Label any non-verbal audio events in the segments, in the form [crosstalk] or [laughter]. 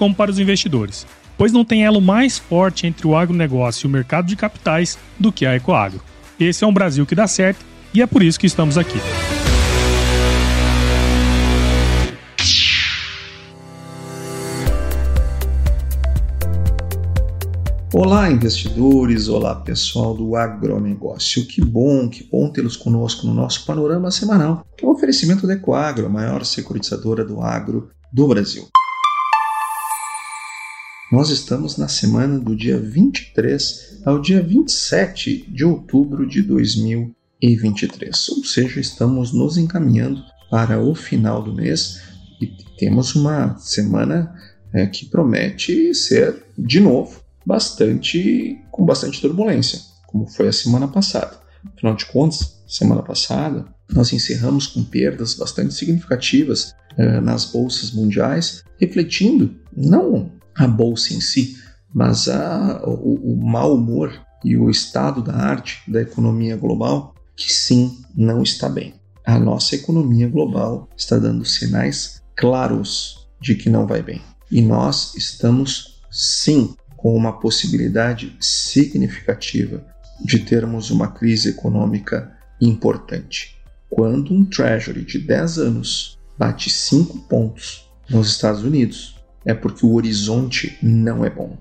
como para os investidores, pois não tem elo mais forte entre o agronegócio e o mercado de capitais do que a Ecoagro. Esse é um Brasil que dá certo e é por isso que estamos aqui. Olá, investidores! Olá, pessoal do agronegócio. Que bom, que bom tê-los conosco no nosso panorama semanal, que é um oferecimento da Ecoagro, a maior securitizadora do agro do Brasil. Nós estamos na semana do dia 23 ao dia 27 de outubro de 2023, ou seja, estamos nos encaminhando para o final do mês e temos uma semana é, que promete ser, de novo, bastante com bastante turbulência, como foi a semana passada. Afinal de contas, semana passada nós encerramos com perdas bastante significativas eh, nas bolsas mundiais, refletindo não a bolsa em si, mas a, o, o mau humor e o estado da arte da economia global, que sim, não está bem. A nossa economia global está dando sinais claros de que não vai bem. E nós estamos sim com uma possibilidade significativa de termos uma crise econômica importante. Quando um Treasury de 10 anos bate 5 pontos nos Estados Unidos, é porque o horizonte não é bom.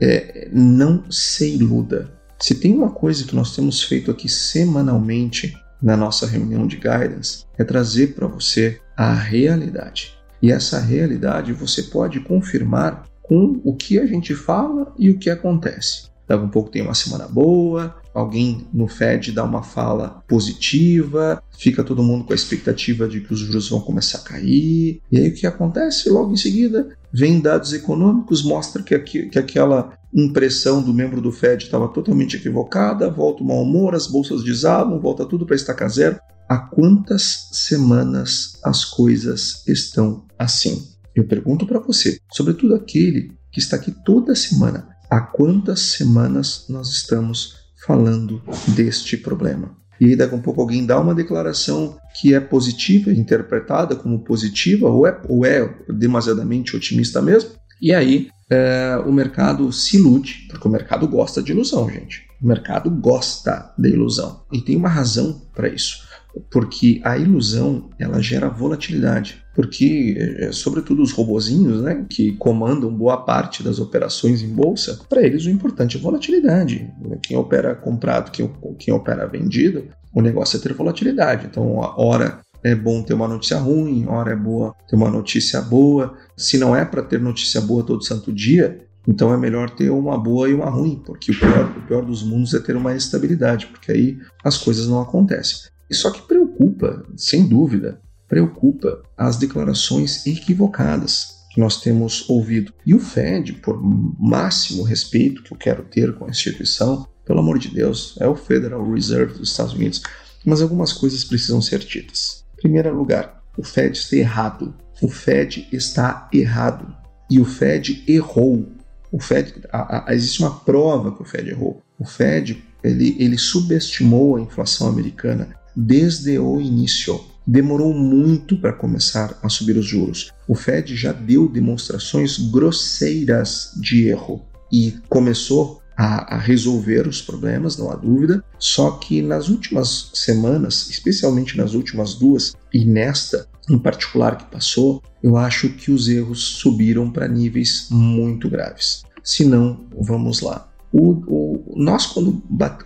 É, não se iluda. Se tem uma coisa que nós temos feito aqui semanalmente na nossa reunião de guidance, é trazer para você a realidade. E essa realidade você pode confirmar com o que a gente fala e o que acontece. Daqui a pouco tem uma semana boa, alguém no Fed dá uma fala positiva, fica todo mundo com a expectativa de que os juros vão começar a cair. E aí o que acontece? Logo em seguida, vem dados econômicos, mostra que, aqui, que aquela impressão do membro do Fed estava totalmente equivocada, volta o mau humor, as bolsas desabam, volta tudo para estacar zero. Há quantas semanas as coisas estão assim? Eu pergunto para você, sobretudo aquele que está aqui toda semana, há quantas semanas nós estamos falando deste problema? E aí, daqui a um pouco, alguém dá uma declaração que é positiva, interpretada como positiva, ou é, ou é demasiadamente otimista mesmo, e aí é, o mercado se ilude, porque o mercado gosta de ilusão, gente. O mercado gosta da ilusão. E tem uma razão para isso porque a ilusão ela gera volatilidade, porque é, sobretudo os robozinhos, né, que comandam boa parte das operações em bolsa, para eles o importante é volatilidade. Quem opera comprado, quem, quem opera vendido, o negócio é ter volatilidade. Então, a hora é bom ter uma notícia ruim, hora é boa ter uma notícia boa. Se não é para ter notícia boa todo santo dia, então é melhor ter uma boa e uma ruim, porque o pior, o pior dos mundos é ter uma estabilidade, porque aí as coisas não acontecem. Só que preocupa, sem dúvida, preocupa as declarações equivocadas que nós temos ouvido. E o Fed, por máximo respeito que eu quero ter com a instituição, pelo amor de Deus, é o Federal Reserve dos Estados Unidos, mas algumas coisas precisam ser ditas. Em primeiro lugar, o Fed está errado. O Fed está errado. E o Fed errou. O Fed, a, a, existe uma prova que o Fed errou. O Fed ele, ele subestimou a inflação americana desde o início. Demorou muito para começar a subir os juros. O Fed já deu demonstrações grosseiras de erro e começou a, a, resolver os problemas, não há dúvida. Só que nas últimas semanas, especialmente nas últimas duas, e nesta em particular que passou, eu acho que os erros subiram para níveis muito graves. Se não, vamos lá. O, o, nós, quando,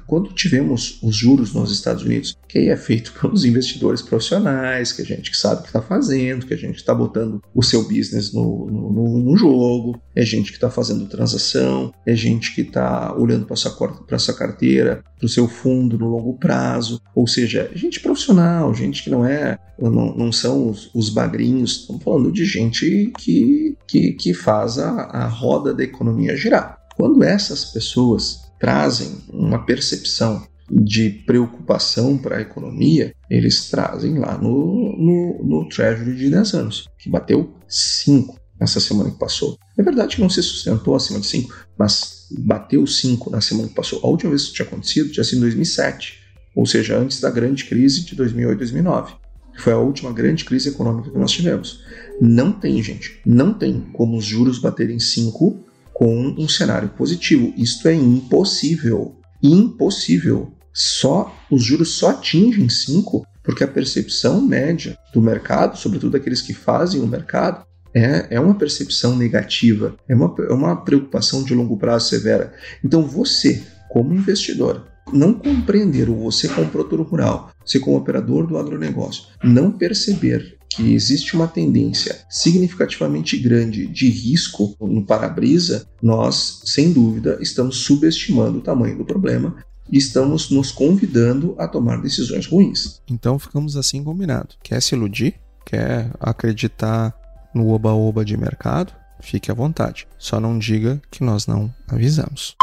quando tivemos os juros nos Estados Unidos, que aí é feito [laughs] pelos investidores profissionais, que a gente que sabe o que está fazendo, que a gente está botando o seu business no, no, no jogo, é gente que está fazendo transação, é gente que está olhando para sua, sua carteira, para o seu fundo no longo prazo, ou seja, gente profissional, gente que não é, não, não são os, os bagrinhos, estamos falando de gente que, que, que faz a, a roda da economia girar. Quando essas pessoas trazem uma percepção de preocupação para a economia, eles trazem lá no, no, no Treasury de 10 anos, que bateu 5 nessa semana que passou. É verdade que não se sustentou acima de 5, mas bateu 5 na semana que passou. A última vez que isso tinha acontecido tinha sido em 2007, ou seja, antes da grande crise de 2008-2009. Foi a última grande crise econômica que nós tivemos. Não tem, gente, não tem como os juros baterem 5 com um cenário positivo. Isto é impossível. Impossível. Só os juros só atingem 5 porque a percepção média do mercado, sobretudo aqueles que fazem o mercado, é, é uma percepção negativa, é uma, é uma preocupação de longo prazo severa. Então você, como investidor, não compreender, ou você como produtor rural, você como operador do agronegócio, não perceber que existe uma tendência significativamente grande de risco no para-brisa, nós, sem dúvida, estamos subestimando o tamanho do problema e estamos nos convidando a tomar decisões ruins. Então ficamos assim combinados. Quer se iludir? Quer acreditar no oba-oba de mercado? Fique à vontade. Só não diga que nós não avisamos.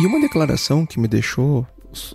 E uma declaração que me deixou,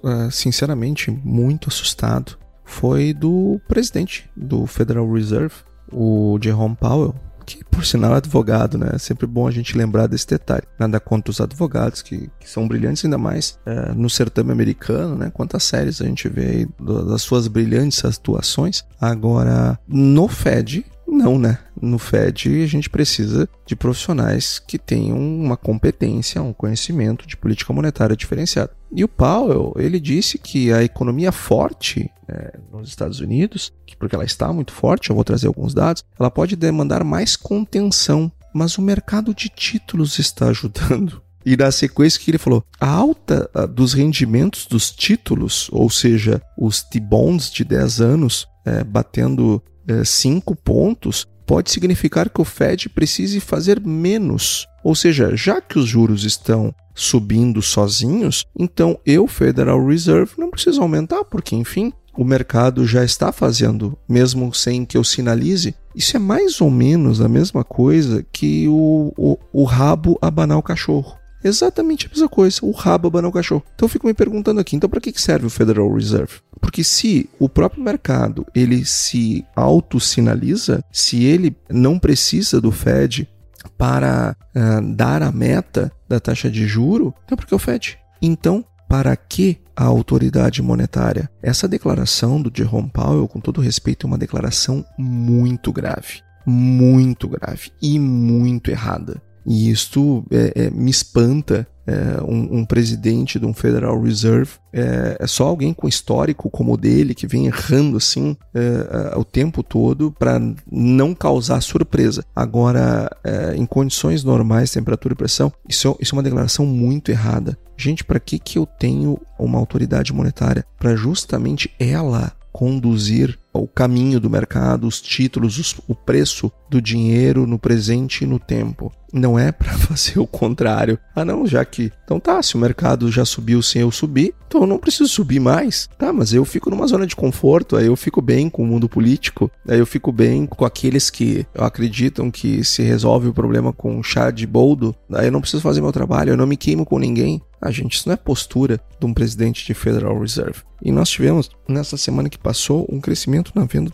uh, sinceramente, muito assustado foi do presidente do Federal Reserve, o Jerome Powell, que por sinal é advogado, né? É sempre bom a gente lembrar desse detalhe. Nada contra os advogados, que, que são brilhantes, ainda mais é, no certame americano, né? Quantas séries a gente vê aí das suas brilhantes atuações. Agora, no Fed, não, né? No Fed a gente precisa de profissionais que tenham uma competência, um conhecimento de política monetária diferenciado. E o Powell, ele disse que a economia forte é, nos Estados Unidos, que porque ela está muito forte, eu vou trazer alguns dados, ela pode demandar mais contenção, mas o mercado de títulos está [laughs] ajudando. E na sequência que ele falou, a alta dos rendimentos dos títulos, ou seja, os T-bonds de 10 anos, é, batendo 5 é, pontos, pode significar que o Fed precise fazer menos. Ou seja, já que os juros estão subindo sozinhos, então eu, Federal Reserve, não preciso aumentar, porque enfim, o mercado já está fazendo, mesmo sem que eu sinalize. Isso é mais ou menos a mesma coisa que o, o, o rabo abanar o cachorro. Exatamente a mesma coisa, o rabo abanar o cachorro. Então eu fico me perguntando aqui, então para que serve o Federal Reserve? Porque se o próprio mercado ele se auto-sinaliza, se ele não precisa do Fed para uh, dar a meta da taxa de juro, então por que o Fed? Então, para que a autoridade monetária? Essa declaração do Jerome Powell, com todo respeito, é uma declaração muito grave. Muito grave e muito errada. E isto é, é, me espanta. É, um, um, presidente de um Federal Reserve é, é, só alguém com histórico como o dele que vem errando assim é, é, o tempo todo para não causar surpresa. Agora, é, em condições normais, temperatura e pressão, isso, isso é uma declaração muito errada. Gente, para que, que eu tenho uma autoridade monetária? Para justamente ela conduzir o caminho do mercado, os títulos, os, o preço do dinheiro no presente e no tempo. Não é para [laughs] fazer o contrário. Ah, não, já que. Então tá, se o mercado já subiu sem eu subir, então eu não preciso subir mais. Tá, mas eu fico numa zona de conforto, aí eu fico bem com o mundo político, aí eu fico bem com aqueles que acreditam que se resolve o problema com chá de boldo, aí eu não preciso fazer meu trabalho, eu não me queimo com ninguém. Ah, gente, isso não é postura de um presidente de Federal Reserve. E nós tivemos, nessa semana que passou, um crescimento na venda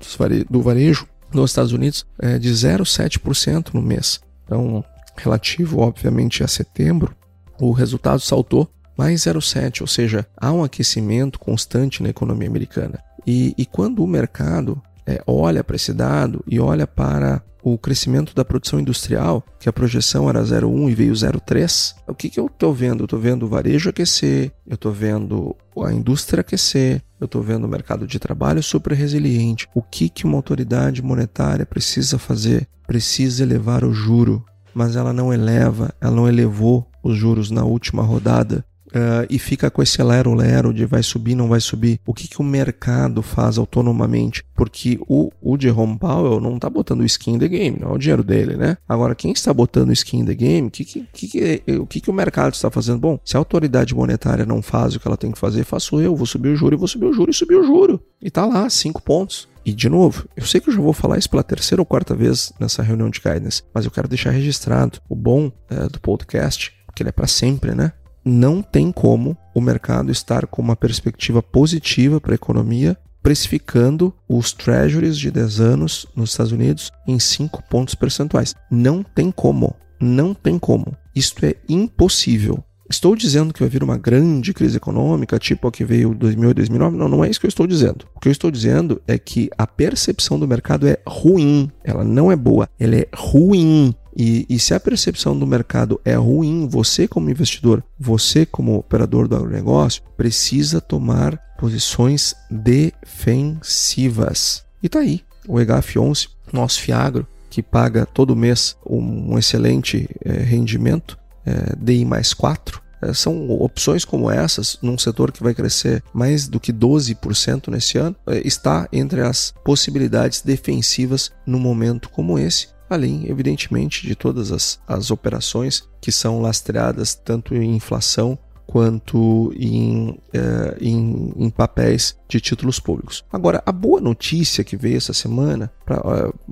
do varejo nos Estados Unidos é de 0,7% no mês. Então, relativo, obviamente, a setembro, o resultado saltou mais 0,7%, ou seja, há um aquecimento constante na economia americana. E, e quando o mercado é, olha para esse dado e olha para o crescimento da produção industrial, que a projeção era 0,1 e veio 0,3, o que, que eu estou vendo? Eu estou vendo o varejo aquecer, eu estou vendo a indústria aquecer, eu estou vendo o mercado de trabalho super resiliente. O que, que uma autoridade monetária precisa fazer? Precisa elevar o juro. mas ela não eleva, ela não elevou os juros na última rodada uh, e fica com esse lero-lero de vai subir, não vai subir. O que, que o mercado faz autonomamente? Porque o, o Jerome Powell não está botando skin in the game, não é o dinheiro dele, né? Agora, quem está botando skin in the game, que, que, que, o que, que o mercado está fazendo? Bom, se a autoridade monetária não faz o que ela tem que fazer, faço eu, vou subir o juro, vou subir o juro, e subir o juro. E tá lá, cinco pontos. E de novo, eu sei que eu já vou falar isso pela terceira ou quarta vez nessa reunião de guidance, mas eu quero deixar registrado o bom é, do podcast, que ele é para sempre, né? Não tem como o mercado estar com uma perspectiva positiva para a economia, precificando os treasuries de 10 anos nos Estados Unidos em 5 pontos percentuais. Não tem como. Não tem como. Isto é impossível. Estou dizendo que vai vir uma grande crise econômica, tipo a que veio 2008 e 2009? Não, não é isso que eu estou dizendo. O que eu estou dizendo é que a percepção do mercado é ruim. Ela não é boa, ela é ruim. E, e, se a percepção do mercado é ruim, você como investidor, você como operador do agronegócio, precisa tomar posições defensivas. E tá aí, o EGAF11, nosso Fiagro, que paga todo mês um, excelente é, rendimento, é, DI mais 4, é, são opções como essas, num setor que vai crescer mais do que 12% nesse ano, está entre as possibilidades defensivas num momento como esse além, evidentemente, de todas as, as operações que são lastreadas tanto em inflação quanto em, eh, em, em, papéis de títulos públicos. Agora, a boa notícia que veio essa semana, pra,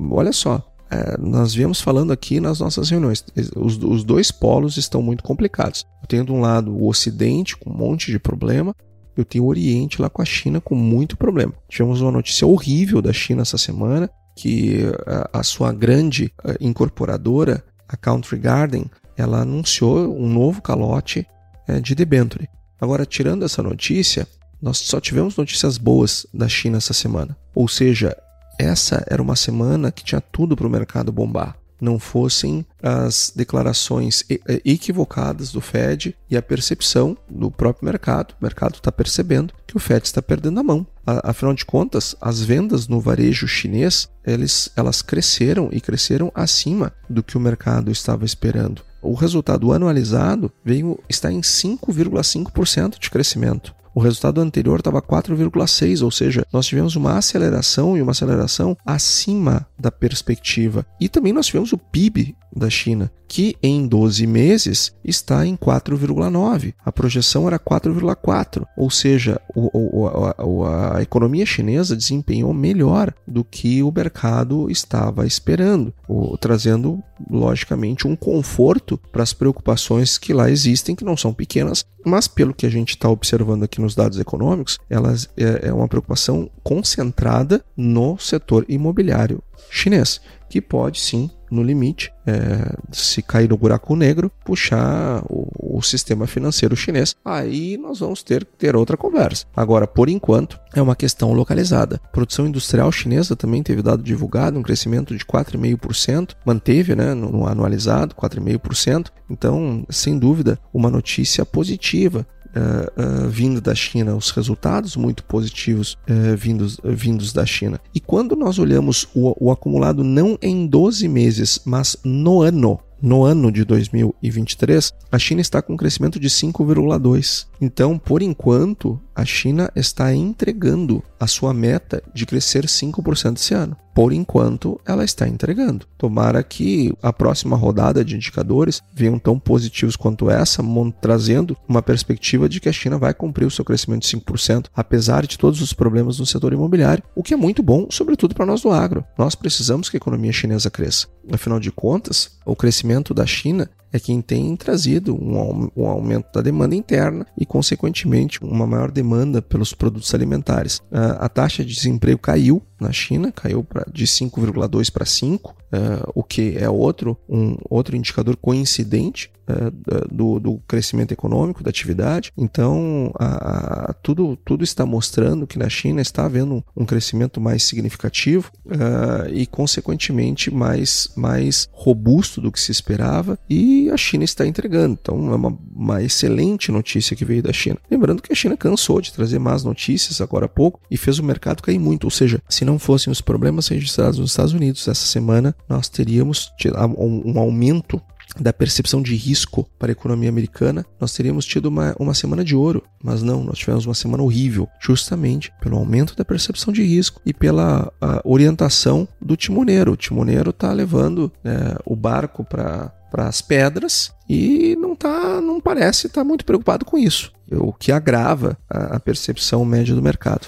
olha só, eh, nós viemos falando aqui nas nossas reuniões, os, os dois polos estão muito complicados. Eu tenho de um lado o Ocidente com um monte de problema, eu tenho o Oriente lá com a China com muito problema. Tivemos uma notícia horrível da China essa semana, que a, a sua grande a, incorporadora, a Country Garden, ela anunciou um novo calote é, de debenture. Agora, tirando essa notícia, nós só tivemos notícias boas da China essa semana. Ou seja, essa era uma semana que tinha tudo para o mercado bombar não fossem as declarações equivocadas do Fed e a percepção do próprio mercado. O mercado está percebendo que o Fed está perdendo a mão. Afinal de contas, as vendas no varejo chinês eles, elas cresceram e cresceram acima do que o mercado estava esperando. O resultado anualizado veio está em 5,5% de crescimento. O resultado anterior estava 4,6, ou seja, nós tivemos uma aceleração e uma aceleração acima da perspectiva. E também nós tivemos o PIB da China, que em 12 meses está em 4,9. A projeção era 4,4, ou seja, o, o, a, a, economia chinesa desempenhou melhor do que o mercado estava esperando, o, trazendo logicamente um conforto para as preocupações que lá existem, que não são pequenas, mas pelo que a gente está observando aqui nos dados econômicos, elas é, é uma preocupação concentrada no setor imobiliário chinês, que pode sim no limite, é, se cair no buraco negro, puxar o, o, sistema financeiro chinês. Aí nós vamos ter que ter outra conversa. Agora, por enquanto, é uma questão localizada. Produção industrial chinesa também teve dado divulgado, um crescimento de 4,5%, manteve né, no, no anualizado 4,5%. Então, sem dúvida, uma notícia positiva uh, vindo da China, os resultados muito positivos uh, vindos, vindos da China. E quando nós olhamos o, o acumulado não em 12 meses, mas no ano, no ano de 2023, a China está com um crescimento de 5,2. Então, por enquanto, a China está entregando a sua meta de crescer 5% esse ano. Por enquanto, ela está entregando. Tomara que a próxima rodada de indicadores venham tão positivos quanto essa, trazendo uma perspectiva de que a China vai cumprir o seu crescimento de 5%, apesar de todos os problemas no setor imobiliário, o que é muito bom, sobretudo para nós do agro. Nós precisamos que a economia chinesa cresça. Afinal de contas, o crescimento da China é quem tem trazido um, um aumento da demanda interna e, consequentemente, uma maior demanda pelos produtos alimentares. A, a taxa de desemprego caiu na China, caiu pra, de 5,2 para 5, uh, o que é outro, um, outro indicador coincidente uh, do, do, crescimento econômico, da atividade. Então, a, a, tudo, tudo está mostrando que na China está havendo um, um crescimento mais significativo uh, e, consequentemente, mais, mais robusto do que se esperava e e a China está entregando. Então é uma, uma excelente notícia que veio da China. Lembrando que a China cansou de trazer más notícias agora há pouco e fez o mercado cair muito. Ou seja, se não fossem os problemas registrados nos Estados Unidos essa semana, nós teríamos um aumento da percepção de risco para a economia americana, nós teríamos tido uma, uma semana de ouro. Mas não, nós tivemos uma semana horrível, justamente pelo aumento da percepção de risco e pela orientação do timoneiro. O timoneiro está levando né, o barco para para as pedras e não tá, não parece estar tá muito preocupado com isso, o que agrava a, a percepção média do mercado.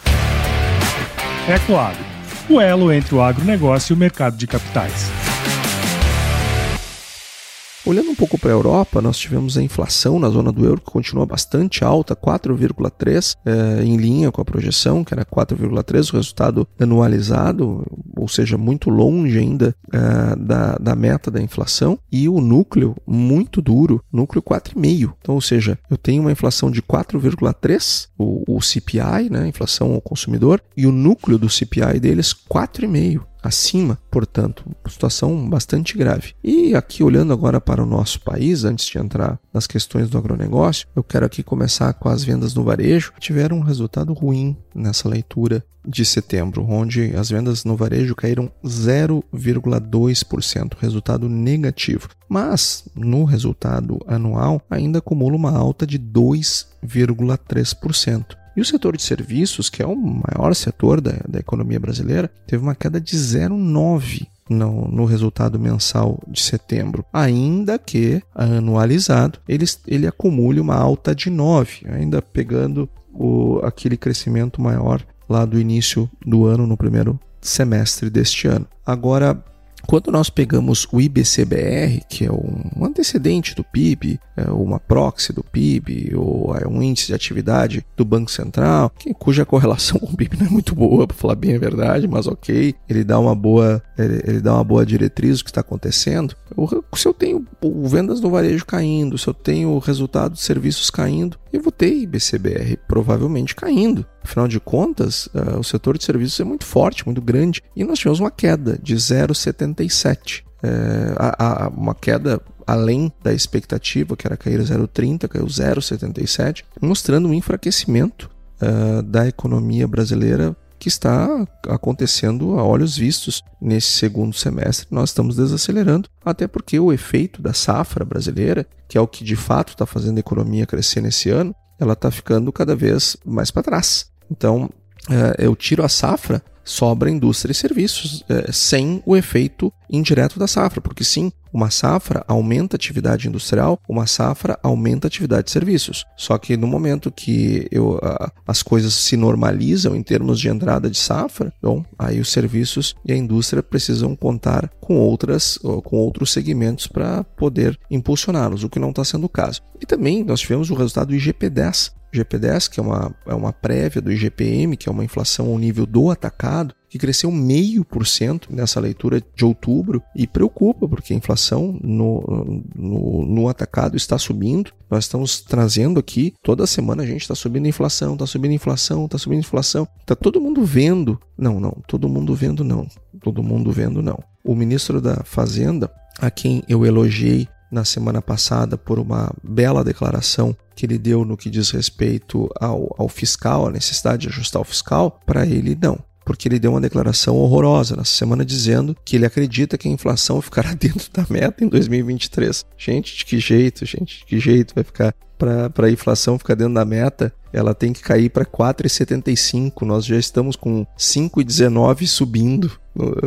Ecoagro, o elo entre o agronegócio e o mercado de capitais. Olhando um pouco para a Europa, nós tivemos a inflação na zona do euro que continua bastante alta, 4,3, é, em linha com a projeção, que era 4,3, o resultado anualizado, ou seja, muito longe ainda é, da, da meta da inflação, e o núcleo muito duro, núcleo 4,5. Então, ou seja, eu tenho uma inflação de 4,3, o, o CPI, né, inflação ao consumidor, e o núcleo do CPI deles 4,5 acima, portanto, situação bastante grave. E aqui olhando agora para o nosso país, antes de entrar nas questões do agronegócio, eu quero aqui começar com as vendas no varejo, tiveram um resultado ruim nessa leitura de setembro, onde as vendas no varejo caíram 0,2%, resultado negativo. Mas no resultado anual ainda acumula uma alta de 2,3%. E o setor de serviços, que é o maior setor da, da economia brasileira, teve uma queda de 0,9%. No, no, resultado mensal de setembro, ainda que anualizado ele, ele acumule uma alta de 9, ainda pegando o, aquele crescimento maior lá do início do ano, no primeiro semestre deste ano. Agora, quando nós pegamos o IBCBR, que é um antecedente do PIB, é uma proxy do PIB, ou é um índice de atividade do Banco Central, cuja correlação [laughs] com o PIB não é muito boa, para falar bem a verdade, mas ok, ele dá uma boa, ele, ele dá uma boa diretriz do que está acontecendo. Se eu tenho vendas no varejo caindo, se eu tenho resultado de serviços caindo, eu vou ter IBCBR provavelmente caindo. Afinal de contas, uh, o setor de serviços é muito forte, muito grande, e nós tivemos uma queda de 0,77. É, a, uma queda além da expectativa, que era cair 0,30, caiu 0,77, mostrando um enfraquecimento uh, da economia brasileira que está acontecendo a olhos vistos nesse segundo semestre. Nós estamos desacelerando, até porque o efeito da safra brasileira, que é o que de fato está fazendo a economia crescer nesse ano, ela está ficando cada vez mais para trás. Então, é, eu tiro a safra, sobra indústria e serviços, é, sem o efeito indireto da safra, porque sim, uma safra aumenta a atividade industrial, uma safra aumenta a atividade de serviços. Só que no momento que eu, as coisas se normalizam em termos de entrada de safra, bom, aí os serviços e a indústria precisam contar com outras, com outros segmentos para poder impulsioná-los, o que não está sendo o caso. E também nós tivemos o resultado do IGP-10, GP10, que é uma, é uma prévia do IGPM, que é uma inflação ao nível do atacado, que cresceu meio por cento nessa leitura de outubro e preocupa, porque a inflação no, no, no, atacado está subindo. Nós estamos trazendo aqui, toda semana a gente está subindo inflação, está subindo inflação, está subindo inflação. Está todo mundo vendo. Não, não, todo mundo vendo não. Todo mundo vendo não. O ministro da Fazenda, a quem eu elogiei na semana passada por uma bela declaração que ele deu no que diz respeito ao, ao fiscal, a necessidade de ajustar o fiscal, para ele não porque ele deu uma declaração horrorosa nessa semana dizendo que ele acredita que a inflação [laughs] ficará dentro da meta em 2023. Gente, de que jeito, gente? De que jeito vai ficar para a inflação ficar dentro da meta? Ela tem que cair para 4,75. Nós já estamos com 5,19 subindo.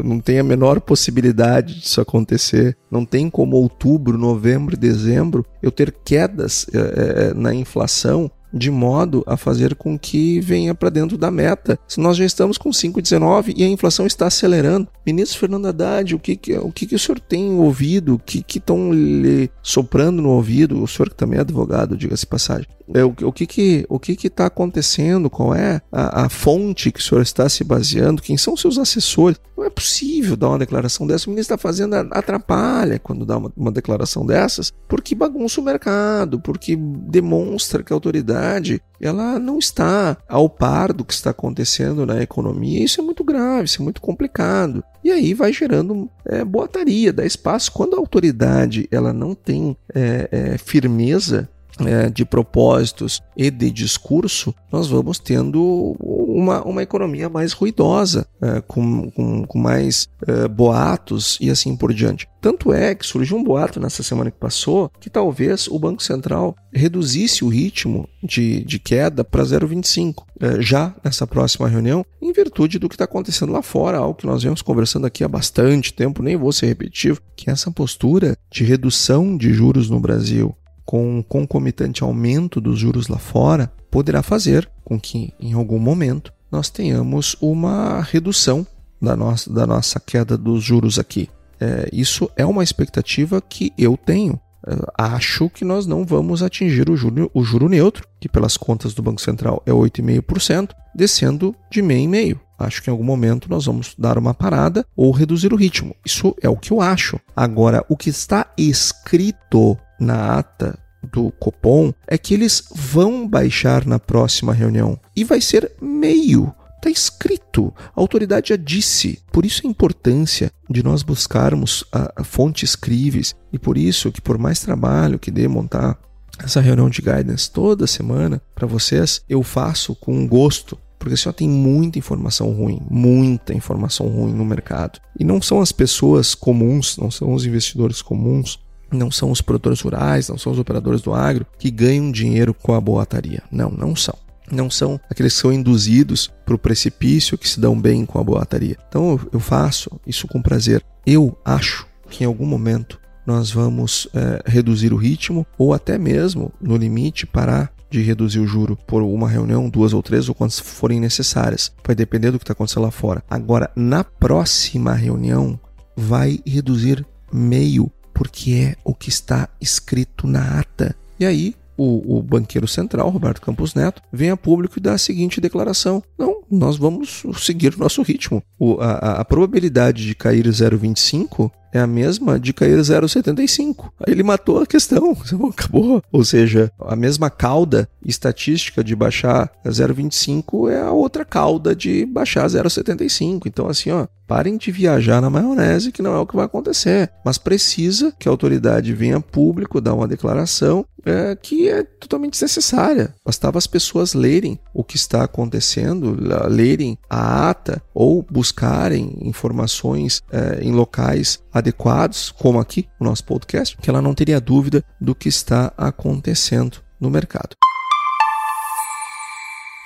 Não tem a menor possibilidade disso acontecer. Não tem como outubro, novembro dezembro eu ter quedas é, na inflação de modo a fazer com que venha para dentro da meta. Se nós já estamos com 5,19 e a inflação está acelerando, ministro Fernando Haddad, o que, o, que, que o senhor tem ouvido? O que estão lhe soprando no ouvido? O senhor que também é advogado, diga-se passagem. É, o, o que que o que que está acontecendo? Qual é a, a, fonte que o senhor está se baseando? Quem são seus assessores? Não é possível dar uma declaração dessa. O ministro está fazendo atrapalha quando dá uma, uma declaração dessas, porque bagunça o mercado, porque demonstra que a autoridade autoridade ela não está ao par do que está acontecendo na economia. Isso é muito grave, isso é muito complicado. E aí vai gerando é, boataria, dá espaço. Quando a autoridade ela não tem é, é, firmeza é, de propósitos e de discurso, nós vamos tendo uma, uma economia mais ruidosa, é, com, com, com, mais é, boatos e assim por diante. Tanto é que surgiu um boato nessa semana que passou que talvez o Banco Central reduzisse o ritmo de, de queda para 0,25 é, já nessa próxima reunião, em virtude do que está acontecendo lá fora, algo que nós vemos conversando aqui há bastante tempo, nem vou ser repetitivo, que essa postura de redução de juros no Brasil com um concomitante aumento dos juros lá fora, poderá fazer com que, em algum momento, nós tenhamos uma redução da nossa, da nossa queda dos juros aqui. É, isso é uma expectativa que eu tenho. É, acho que nós não vamos atingir o juro, o juro neutro, que pelas contas do Banco Central é 8,5%, descendo de meio em meio. Acho que em algum momento nós vamos dar uma parada ou reduzir o ritmo. Isso é o que eu acho. Agora, o que está escrito na ata do Copom é que eles vão baixar na próxima reunião e vai ser meio. Está escrito, a autoridade já disse. Por isso a importância de nós buscarmos a, a fontes críveis e por isso que por mais trabalho que dê montar essa reunião de guidance toda semana para vocês, eu faço com gosto, porque só tem muita informação ruim, muita informação ruim no mercado. E não são as pessoas comuns, não são os investidores comuns não são os produtores rurais, não são os operadores do agro que ganham dinheiro com a boataria. Não, não são. Não são aqueles que são induzidos para o precipício que se dão bem com a boataria. Então eu faço isso com prazer. Eu acho que em algum momento nós vamos é, reduzir o ritmo ou até mesmo, no limite, parar de reduzir o juro por uma reunião, duas ou três, ou quantas forem necessárias. Vai depender do que está acontecendo lá fora. Agora, na próxima reunião, vai reduzir meio porque é o que está escrito na ata. E aí, o, o, banqueiro central, Roberto Campos Neto, vem a público e dá a seguinte declaração: Não, nós vamos seguir o nosso ritmo. O, a, a probabilidade de cair 0,25 é a mesma de cair 0,75. Aí ele matou a questão, [laughs] acabou. Ou seja, a mesma cauda estatística de baixar 0,25 é a outra cauda de baixar 0,75. Então, assim, ó, parem de viajar na maionese, que não é o que vai acontecer. Mas precisa que a autoridade venha público, dar uma declaração é, que é totalmente desnecessária. Bastava as pessoas lerem o que está acontecendo, lerem a ata ou buscarem informações é, em locais adequados, como aqui o nosso podcast, que ela não teria dúvida do que está acontecendo no mercado.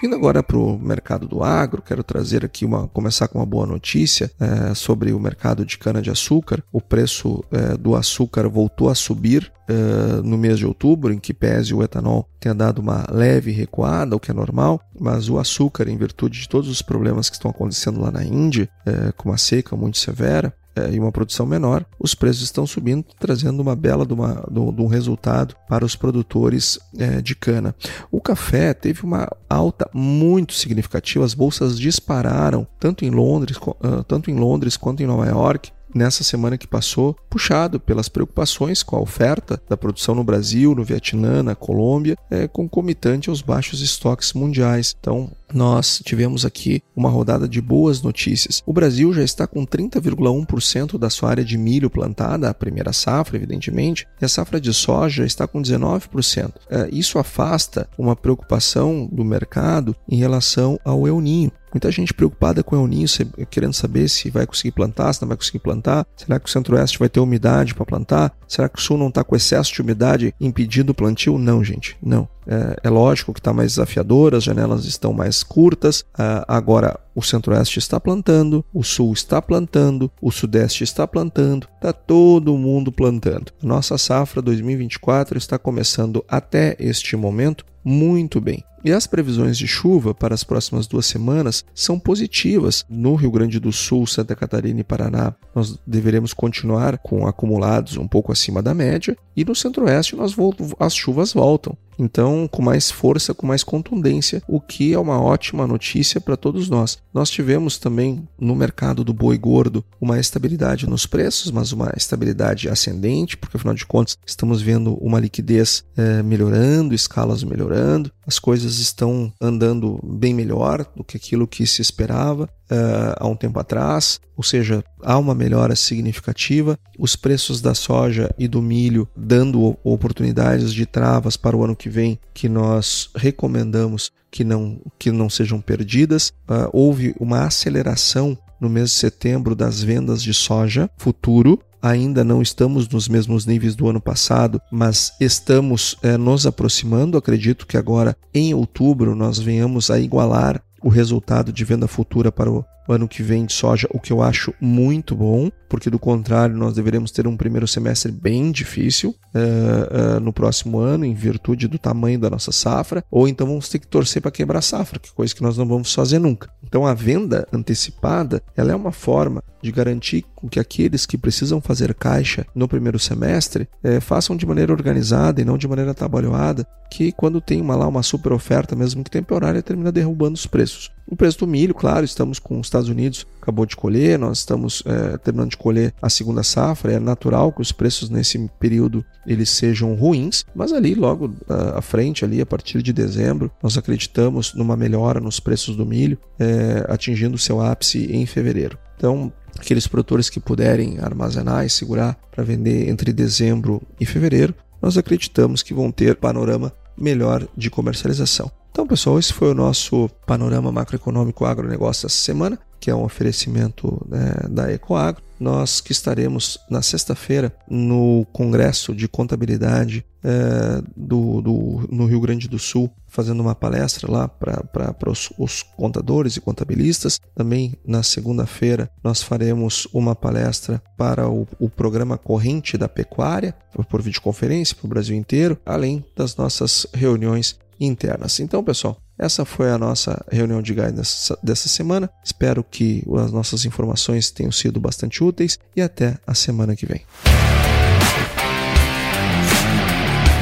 Indo agora para o mercado do agro, quero trazer aqui uma, começar com uma boa notícia é, sobre o mercado de cana-de-açúcar. O preço é, do açúcar voltou a subir é, no mês de outubro, em que pese o etanol tenha dado uma leve recuada, o que é normal, mas o açúcar, em virtude de todos os problemas que estão acontecendo lá na Índia, é, com uma seca muito severa, é, e uma produção menor, os preços estão subindo, trazendo uma bela de, uma, de um resultado para os produtores é, de cana. O café teve uma alta muito significativa, as bolsas dispararam tanto em Londres, tanto em Londres quanto em Nova York nessa semana que passou, puxado pelas preocupações com a oferta da produção no Brasil, no Vietnã, na Colômbia, é, concomitante aos baixos estoques mundiais. Então, nós tivemos aqui uma rodada de boas notícias. O Brasil já está com 30,1% da sua área de milho plantada, a primeira safra, evidentemente, e a safra de soja está com 19%. É, isso afasta uma preocupação do mercado em relação ao El Ninho. Muita gente preocupada com o El Ninho, querendo saber se vai conseguir plantar, se não vai conseguir plantar. Será que o Centro-Oeste vai ter umidade para plantar? Será que o Sul não está com excesso de umidade impedindo o plantio? Não, gente, não. É, é lógico que está mais desafiador, as janelas estão mais curtas. É, agora, o Centro-Oeste está plantando, o Sul está plantando, o Sudeste está plantando, está todo mundo plantando. Nossa safra 2024 está começando até este momento muito bem. E as previsões de chuva para as próximas duas semanas são positivas. No Rio Grande do Sul, Santa Catarina e Paraná, nós deveremos continuar com acumulados um pouco acima da média, e no Centro-Oeste nós as chuvas voltam. Então, com mais força, com mais contundência, o que é uma ótima notícia para todos nós. Nós tivemos também no mercado do boi gordo uma estabilidade nos preços, mas uma estabilidade ascendente, porque afinal de contas estamos vendo uma liquidez é, melhorando, escalas melhorando, as coisas estão andando bem melhor do que aquilo que se esperava uh, há um tempo atrás, ou seja, há uma melhora significativa. Os preços da soja e do milho dando oportunidades de travas para o ano que vem que nós recomendamos que não, que não sejam perdidas. Uh, houve uma aceleração no mês de setembro das vendas de soja futuro, ainda não estamos nos mesmos níveis do ano passado, mas estamos é, nos aproximando. Acredito que agora, em outubro, nós venhamos a igualar o resultado de venda futura para o ano que vem de soja, o que eu acho muito bom, porque do contrário nós deveremos ter um primeiro semestre bem difícil uh, uh, no próximo ano, em virtude do tamanho da nossa safra, ou então vamos ter que torcer para quebrar a safra, que é coisa que nós não vamos fazer nunca. Então a venda antecipada ela é uma forma de garantir que aqueles que precisam fazer caixa no primeiro semestre é, façam de maneira organizada e não de maneira trabalhada, que quando tem uma lá uma super oferta, mesmo que temporária, termina derrubando os preços. O preço do milho, claro, estamos com os Estados Unidos, acabou de colher, nós estamos é, terminando de colher a segunda safra, é natural que os preços nesse período eles sejam ruins, mas ali logo à frente, ali a partir de dezembro, nós acreditamos numa melhora nos preços do milho, é, atingindo seu ápice em fevereiro. Então, aqueles produtores que puderem armazenar e segurar para vender entre dezembro e fevereiro, nós acreditamos que vão ter panorama melhor de comercialização. Então, pessoal, esse foi o nosso panorama macroeconômico agronegócio essa semana, que é um oferecimento né, da Ecoagro. Nós que estaremos na sexta-feira no Congresso de Contabilidade é, do, do, no Rio Grande do Sul, fazendo uma palestra lá para os, os contadores e contabilistas. Também na segunda-feira nós faremos uma palestra para o, o programa corrente da pecuária, por videoconferência para o Brasil inteiro, além das nossas reuniões internas. Então, pessoal, essa foi a nossa reunião de guidance dessa semana. Espero que as nossas informações tenham sido bastante úteis e até a semana que vem.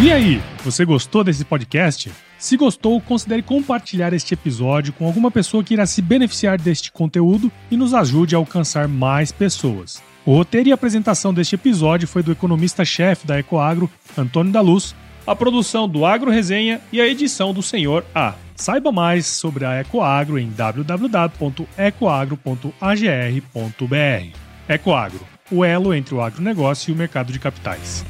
E aí, você gostou desse podcast? Se gostou, considere compartilhar este episódio com alguma pessoa que irá se beneficiar deste conteúdo e nos ajude a alcançar mais pessoas. O roteiro e apresentação deste episódio foi do economista-chefe da Ecoagro, Antônio da Luz, a produção do Agro Resenha e a edição do Senhor A. Saiba mais sobre a Ecoagro em www.ecoagro.agr.br. Ecoagro, o elo entre o agronegócio e o mercado de capitais.